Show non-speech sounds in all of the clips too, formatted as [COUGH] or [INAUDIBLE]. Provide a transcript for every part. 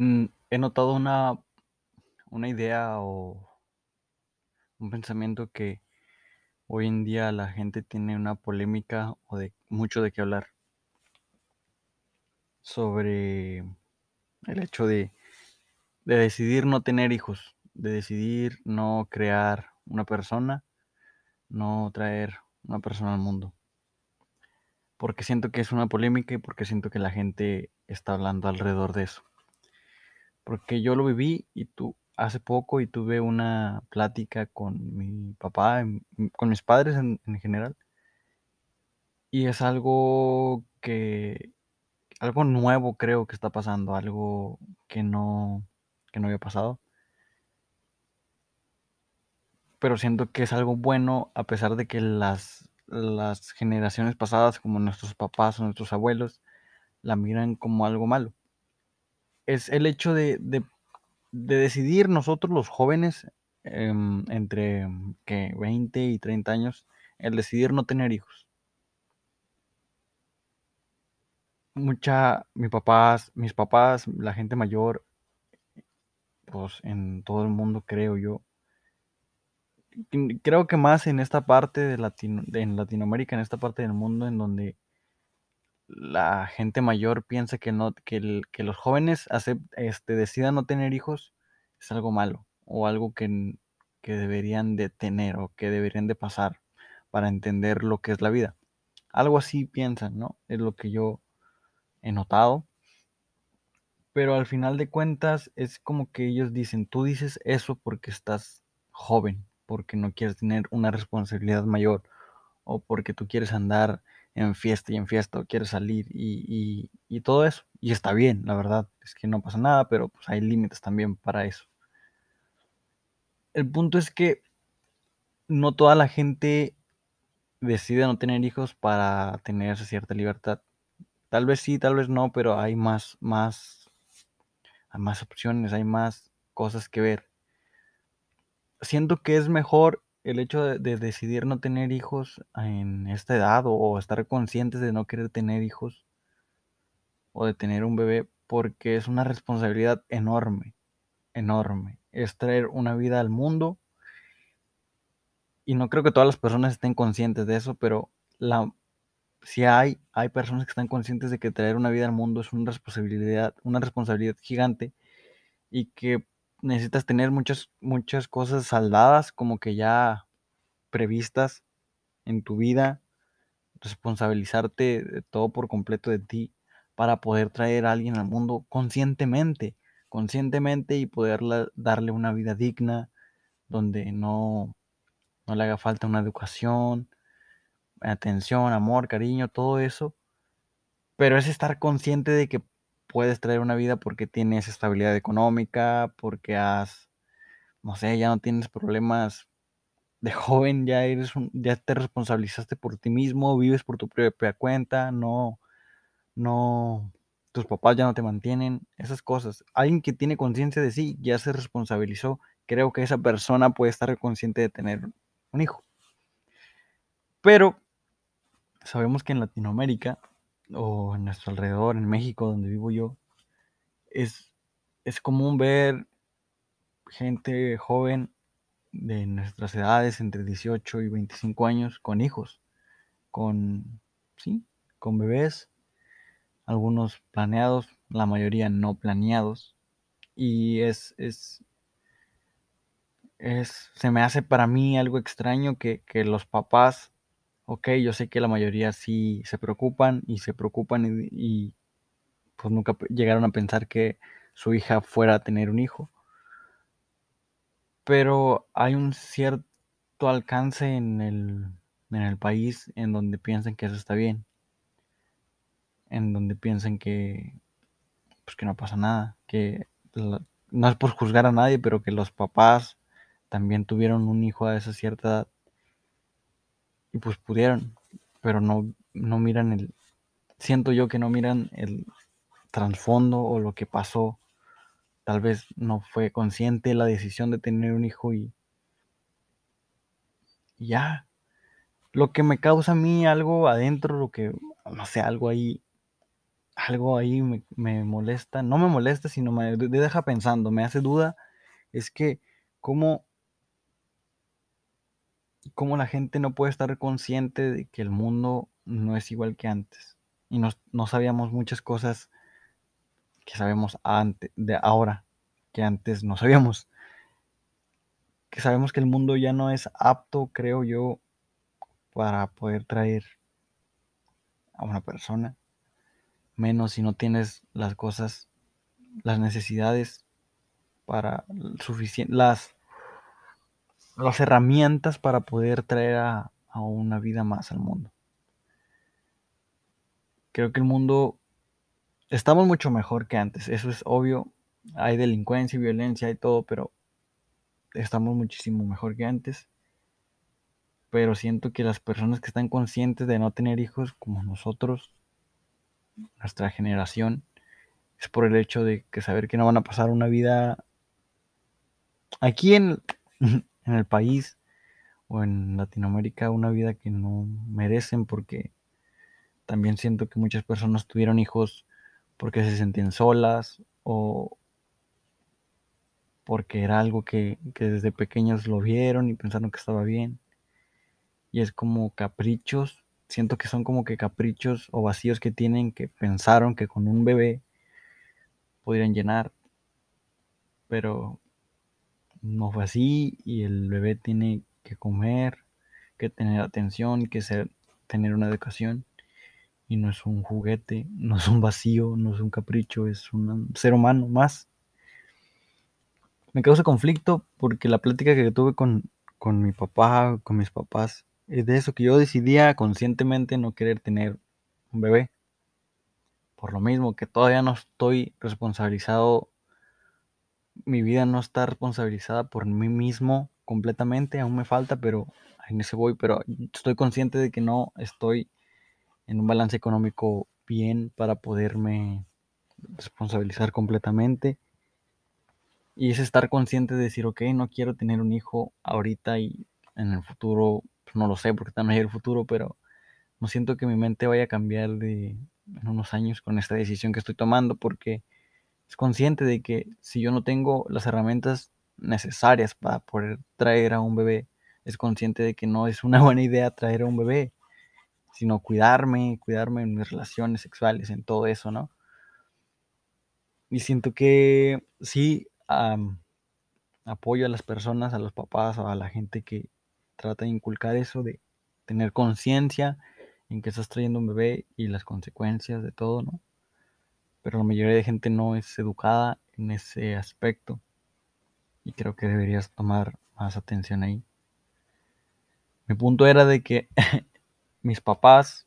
Mm, he notado una, una idea o un pensamiento que hoy en día la gente tiene una polémica o de mucho de qué hablar sobre el hecho de, de decidir no tener hijos, de decidir no crear una persona, no traer una persona al mundo. Porque siento que es una polémica y porque siento que la gente está hablando alrededor de eso. Porque yo lo viví y tú hace poco y tuve una plática con mi papá, em, con mis padres en, en general. Y es algo que, algo nuevo creo que está pasando, algo que no, que no había pasado. Pero siento que es algo bueno a pesar de que las, las generaciones pasadas, como nuestros papás o nuestros abuelos, la miran como algo malo. Es el hecho de, de, de decidir nosotros los jóvenes em, entre que 20 y 30 años, el decidir no tener hijos. Mucha, mis papás, mis papás, la gente mayor, pues en todo el mundo creo yo, creo que más en esta parte de Latino, en Latinoamérica, en esta parte del mundo en donde la gente mayor piensa que no, que, el, que los jóvenes este, decidan no tener hijos es algo malo o algo que, que deberían de tener o que deberían de pasar para entender lo que es la vida. Algo así piensan, ¿no? Es lo que yo he notado. Pero al final de cuentas es como que ellos dicen, tú dices eso porque estás joven, porque no quieres tener una responsabilidad mayor o porque tú quieres andar en fiesta y en fiesta o quieres salir y, y, y, todo eso. Y está bien, la verdad, es que no pasa nada, pero pues hay límites también para eso. El punto es que no toda la gente decide no tener hijos para tener cierta libertad. Tal vez sí, tal vez no, pero hay más, más, hay más opciones, hay más cosas que ver. Siento que es mejor el hecho de, de, decidir no tener hijos en esta edad o, o, estar conscientes de no querer tener hijos o de tener un bebé porque es una responsabilidad enorme, enorme. Es traer una vida al mundo y no creo que todas las personas estén conscientes de eso, pero la, si hay, hay personas que están conscientes de que traer una vida al mundo es una responsabilidad, una responsabilidad gigante y que necesitas tener muchas, muchas cosas saldadas, como que ya previstas en tu vida, responsabilizarte de todo por completo de ti para poder traer a alguien al mundo conscientemente, conscientemente y poder darle una vida digna donde no, no le haga falta una educación, atención, amor, cariño, todo eso. Pero es estar consciente de que puedes traer una vida porque tienes estabilidad económica, porque has, no sé, ya no tienes problemas de [LAUGHS] joven, ya eres un, ya te responsabilizaste por ti mismo, vives por tu propia cuenta, no, no, tus papás ya no te mantienen, esas cosas. Alguien que tiene conciencia de sí ya se responsabilizó. Creo que esa persona puede estar consciente de tener un hijo. Pero sabemos que en Latinoamérica o en nuestro alrededor, en México, donde vivo yo, es, es común ver gente joven de nuestras edades, entre 18 y 25 años, con hijos, con, sí, con bebés, algunos planeados, la mayoría no planeados, y es, es, es se me hace para mí algo extraño que, que los papás ok, yo sé que la mayoría sí se preocupan y se preocupan y, pues nunca llegaron a pensar que su hija fuera a tener un hijo. Pero hay un cierto alcance en el, en el país en donde piensan que eso está bien. En donde piensan que, pues que no pasa nada. Que no es por juzgar a nadie, pero que los papás también tuvieron un hijo a esa cierta edad y pues pudieron, pero no, no miran el, siento yo que no miran el trasfondo o lo que pasó. Tal vez no fue consciente la decisión de tener un hijo y, ya. Lo que me causa a mí algo adentro, lo que, no sé, algo ahí, algo ahí me, me molesta, no me molesta, sino me de- deja pensando, me hace duda, es que cómo, cómo la gente no puede estar consciente de que el mundo no es igual que antes. Y no, no sabíamos muchas cosas que sabemos antes, de ahora, que antes no sabíamos. Que sabemos que el mundo ya no es apto, creo yo, para poder traer a una persona. Menos si no tienes las cosas, las necesidades para suficiente, las, las herramientas para poder traer a, a una vida más al mundo. Creo que el mundo estamos mucho mejor que antes, eso es obvio. Hay delincuencia y violencia y todo, pero estamos muchísimo mejor que antes. Pero siento que las personas que están conscientes de no tener hijos, como nosotros, nuestra generación, es por el hecho de que saber que no van a pasar una vida aquí en, en el país o en Latinoamérica, una vida que no merecen porque también siento que muchas personas tuvieron hijos porque se sentían solas o porque era algo que, que desde pequeños lo vieron y pensaron que estaba bien. Y es como caprichos, siento que son como que caprichos o vacíos que tienen que pensaron que con un bebé podrían llenar, pero no fue así y el bebé tiene que comer, que tener atención, que ser, tener una educación y no es un juguete, [LAUGHS] no es un vacío, no es un capricho, es un ser humano más. Me causa conflicto porque la plática que tuve con, con mi papá, con mis papás, es de eso que yo decidía conscientemente no querer tener un bebé. Por lo mismo que todavía no estoy responsabilizado, mi vida no está responsabilizada por mí mismo completamente, aún me falta, pero en ese voy, pero estoy consciente de que no estoy en un balance económico bien para poderme responsabilizar completamente. Y es estar consciente de decir, ok, no quiero tener un hijo ahorita y en el futuro, pues no lo sé porque también hay el futuro, pero no siento que mi mente vaya a cambiar de en unos años con esta decisión que estoy tomando porque es consciente de que si yo no tengo las herramientas necesarias para poder traer a un bebé, es consciente de que no es una [LAUGHS] buena idea traer a un bebé, sino cuidarme, cuidarme en mis relaciones sexuales, en todo eso, ¿no? Y siento que sí um, apoyo a las personas, a los papás a la gente que trata de inculcar eso, de tener conciencia en que estás trayendo un bebé y las consecuencias de todo, ¿no? Pero la mayoría de gente no es educada en ese aspecto y creo que deberías tomar más atención ahí. Mi punto era de que [LAUGHS] mis papás,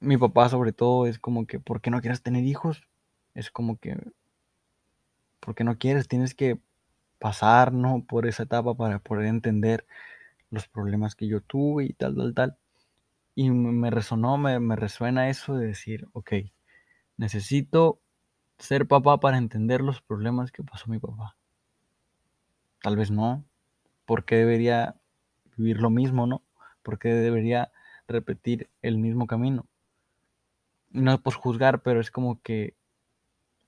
mi papá sobre todo es como que, ¿por qué no quieres tener hijos? Es como que, ¿por qué no quieres? Tienes que pasar, ¿no? Por esa etapa para poder entender los problemas que yo tuve y tal, tal, tal. Y me resonó, me, me resuena eso de decir, ok, necesito ser papá para entender los problemas que pasó mi papá. Tal vez no. ¿Por qué debería vivir lo mismo, no? ¿Por qué debería repetir el mismo camino? No es por juzgar, pero es como que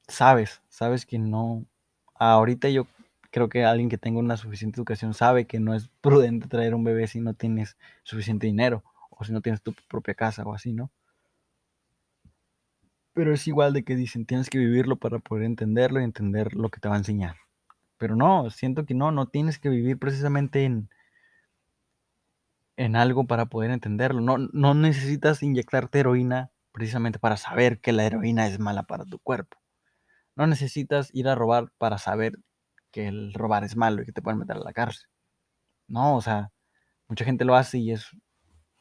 sabes, sabes que no. Ahorita yo creo que alguien que tenga una suficiente educación sabe que no es prudente traer un bebé si no tienes suficiente dinero o si no tienes tu propia casa o así, ¿no? Pero es igual de que dicen, tienes que vivirlo para poder entenderlo y entender lo que te va a enseñar. Pero no, siento que no, no tienes que vivir precisamente en, en algo para poder entenderlo. No, no necesitas inyectarte heroína precisamente para saber que la heroína es mala para tu cuerpo. No necesitas ir a robar para saber que el robar es malo y que te pueden meter a la cárcel. No, o sea, mucha gente lo hace y es,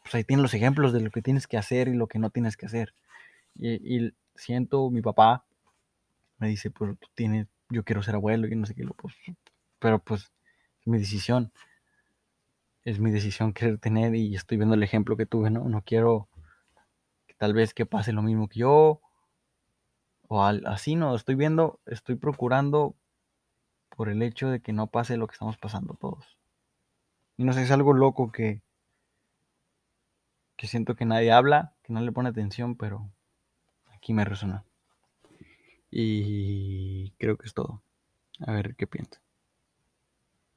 pues ahí tienen los ejemplos de lo que tienes que hacer y lo que no tienes que hacer. Y, y siento, mi papá me dice, pues tú tienes, yo quiero ser abuelo y no sé qué, pues, pero pues es mi decisión. Es mi decisión querer tener y estoy viendo el ejemplo que tuve, ¿no? No quiero que tal vez que pase lo mismo que yo o al, así, no, estoy viendo, estoy procurando por el hecho de que no pase lo que estamos pasando todos. Y no sé, es algo loco que, que siento que nadie habla, que no le pone atención, pero aquí me resonó. Y creo que es todo. A ver qué piensan.